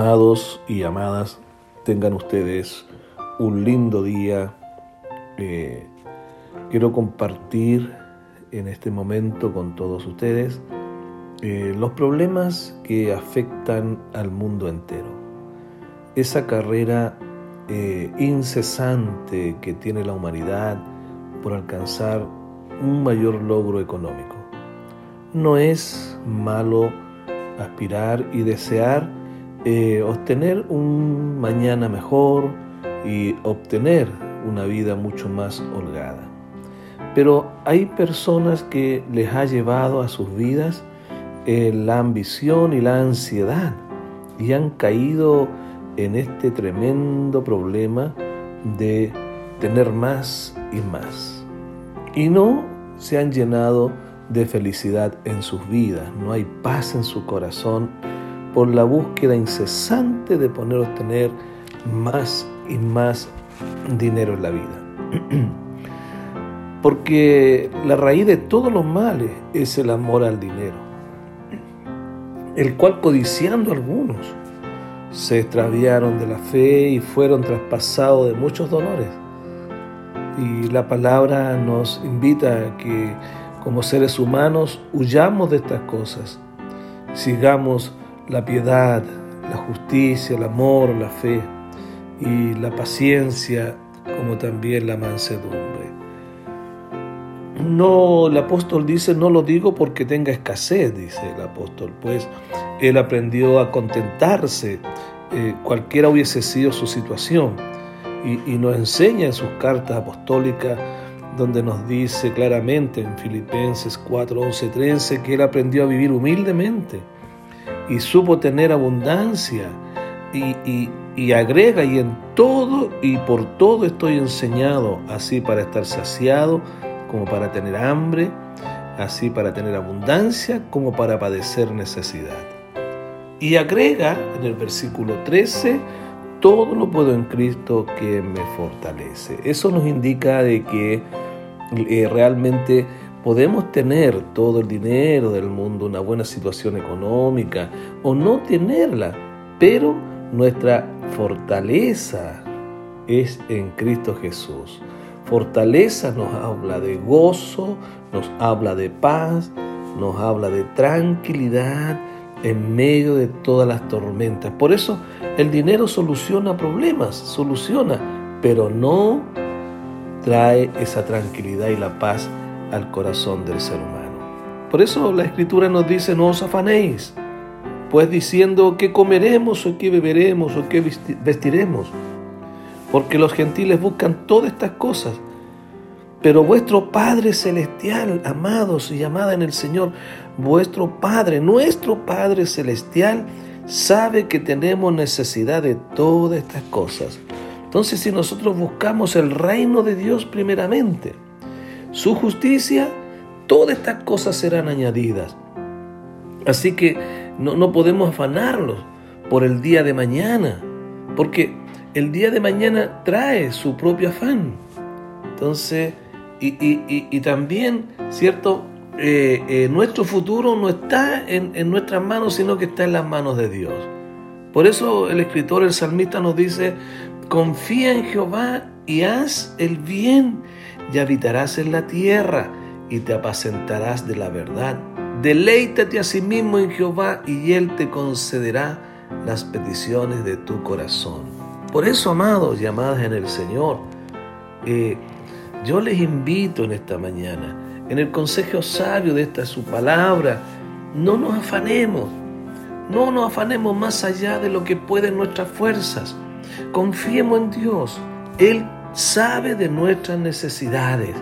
Amados y amadas, tengan ustedes un lindo día. Eh, quiero compartir en este momento con todos ustedes eh, los problemas que afectan al mundo entero. Esa carrera eh, incesante que tiene la humanidad por alcanzar un mayor logro económico. No es malo aspirar y desear eh, obtener un mañana mejor y obtener una vida mucho más holgada. Pero hay personas que les ha llevado a sus vidas eh, la ambición y la ansiedad y han caído en este tremendo problema de tener más y más. Y no se han llenado de felicidad en sus vidas, no hay paz en su corazón por la búsqueda incesante de poner obtener más y más dinero en la vida. Porque la raíz de todos los males es el amor al dinero, el cual codiciando algunos se extraviaron de la fe y fueron traspasados de muchos dolores. Y la palabra nos invita a que como seres humanos huyamos de estas cosas, sigamos la piedad, la justicia, el amor, la fe y la paciencia, como también la mansedumbre. No, el apóstol dice, no lo digo porque tenga escasez, dice el apóstol, pues él aprendió a contentarse, eh, cualquiera hubiese sido su situación, y, y nos enseña en sus cartas apostólicas, donde nos dice claramente en Filipenses 4, 11, 13, que él aprendió a vivir humildemente y supo tener abundancia y, agrega y en todo y por todo estoy enseñado, así para estar saciado como para tener hambre, así para tener abundancia como para padecer necesidad. Y agrega en el versículo 13, todo lo puedo en Cristo que me fortalece. Eso nos indica de que eh, realmente Podemos tener todo el dinero del mundo, una buena situación económica o no tenerla, pero nuestra fortaleza es en Cristo Jesús. Fortaleza nos habla de gozo, nos habla de paz, nos habla de tranquilidad en medio de todas las tormentas. Por eso el dinero soluciona problemas, soluciona, pero no trae esa tranquilidad y la paz al corazón del ser humano. Por eso la escritura nos dice, no os afanéis, pues diciendo que comeremos o que beberemos o que vestiremos, porque los gentiles buscan todas estas cosas. Pero vuestro Padre Celestial, amados y amada en el Señor, vuestro Padre, nuestro Padre Celestial, sabe que tenemos necesidad de todas estas cosas. Entonces, si nosotros buscamos el reino de Dios primeramente, su justicia, todas estas cosas serán añadidas. Así que no, podemos afanarlos por el día de mañana, porque el día de mañana trae su propio afán. Entonces, y, también, ¿cierto? Eh, eh, nuestro futuro no está en, en nuestras manos, sino que está en las manos de Dios. Por eso el escritor, el salmista nos dice, confía en Jehová y haz el bien y habitarás en la tierra y te apacentarás de la verdad. Deleítate a sí mismo en Jehová y Él te concederá las peticiones de tu corazón. Por eso, amados y amadas en el Señor, eh, yo les invito en esta mañana, en el consejo sabio de esta su palabra, no nos afanemos, no nos afanemos más allá de lo que pueden nuestras fuerzas. Confiemos en Dios. Él sabe de nuestras necesidades.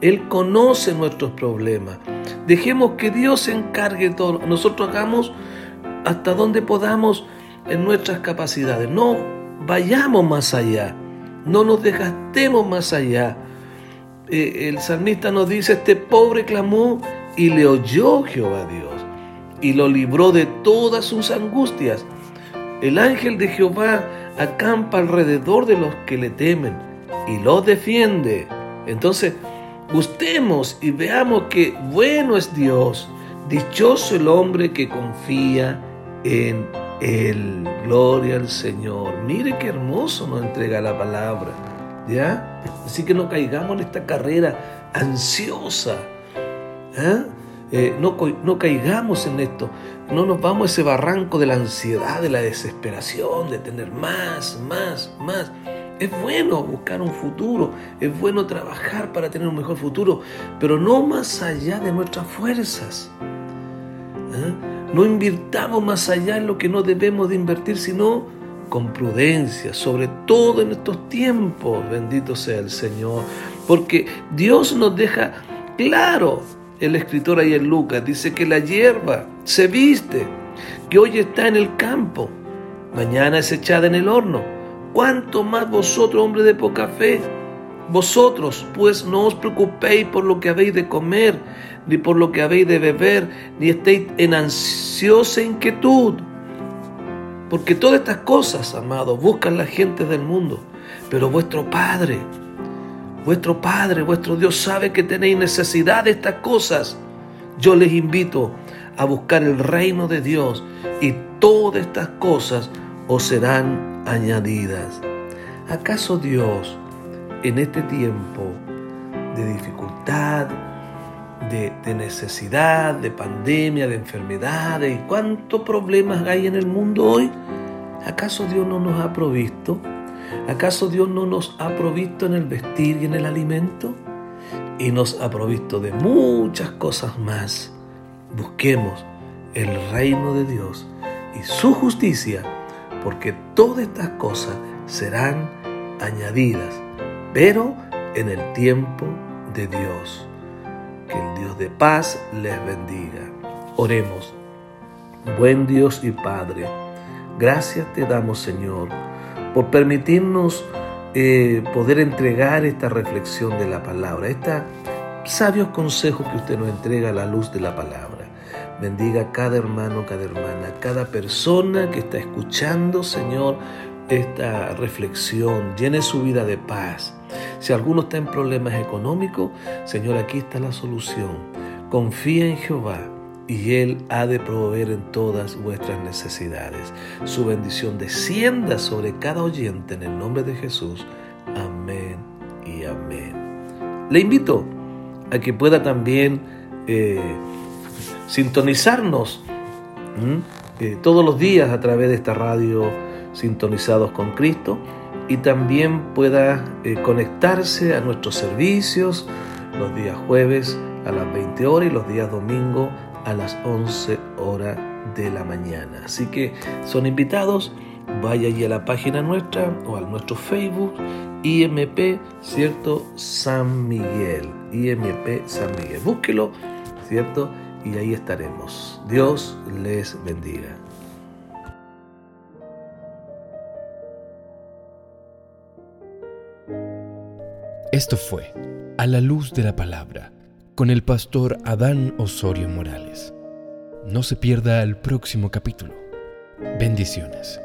Él conoce nuestros problemas. Dejemos que Dios se encargue todo. Nosotros hagamos hasta donde podamos en nuestras capacidades. No vayamos más allá, no nos desgastemos más allá. Eh, el salmista nos dice, este pobre clamó y le oyó Jehová Dios y lo libró de todas sus angustias. El ángel de Jehová acampa alrededor de los que le temen y los defiende. Entonces, gustemos y veamos que bueno es Dios, dichoso el hombre que confía en Él. Gloria al Señor. Mire qué hermoso nos entrega la palabra. ¿Ya? Así que no caigamos en esta carrera ansiosa. ¿eh? Eh, no, no caigamos en esto, no nos vamos a ese barranco de la ansiedad, de la desesperación, de tener más, más, más. Es bueno buscar un futuro, es bueno trabajar para tener un mejor futuro, pero no más allá de nuestras fuerzas. ¿eh? No invirtamos más allá en lo que no debemos de invertir, sino con prudencia, sobre todo en estos tiempos, bendito sea el Señor, porque Dios nos deja claro el escritor ahí en Lucas, dice que la hierba se viste, que hoy está en el campo, mañana es echada en el horno. ¿Cuánto más vosotros, hombres de poca fe? Vosotros, pues no os preocupéis por lo que habéis de comer, ni por lo que habéis de beber, ni estéis en ansiosa inquietud. Porque todas estas cosas, amados, buscan la gente del mundo, pero vuestro Padre, Vuestro Padre, vuestro Dios sabe que tenéis necesidad de estas cosas. Yo les invito a buscar el reino de Dios y todas estas cosas os serán añadidas. ¿Acaso Dios en este tiempo de dificultad, de, necesidad, de pandemia, de enfermedades y cuántos problemas hay en el mundo hoy, ¿acaso Dios no nos ha provisto? ¿Acaso Dios no nos ha provisto en el vestir y en el alimento? Y nos ha provisto de muchas cosas más. Busquemos el reino de Dios y su justicia, porque todas estas cosas serán añadidas, pero en el tiempo de Dios. Que el Dios de paz les bendiga. Oremos. Buen Dios y Padre, gracias te damos Señor por permitirnos eh, poder entregar esta reflexión de la palabra, estos sabios consejos que usted nos entrega a la luz de la palabra. Bendiga a cada hermano, cada hermana, cada persona que está escuchando, Señor, esta reflexión. Llene su vida de paz. Si alguno está en problemas económicos, Señor, aquí está la solución. Confía en Jehová y Él ha de proveer en todas vuestras necesidades. Su bendición descienda sobre cada oyente en el nombre de Jesús. Amén y amén. Le invito a que pueda también eh, sintonizarnos eh, todos los días a través de esta radio Sintonizados con Cristo y también pueda eh, conectarse a nuestros servicios los días jueves a las 20 horas y los días domingo a las 11 horas de la mañana. Así que son invitados, vaya allí a la página nuestra o a nuestro Facebook, IMP, ¿cierto? San Miguel, IMP San Miguel. Búsquelo, ¿cierto? Y ahí estaremos. Dios les bendiga. Esto fue A la luz de la palabra con el pastor Adán Osorio Morales. No se pierda el próximo capítulo. Bendiciones.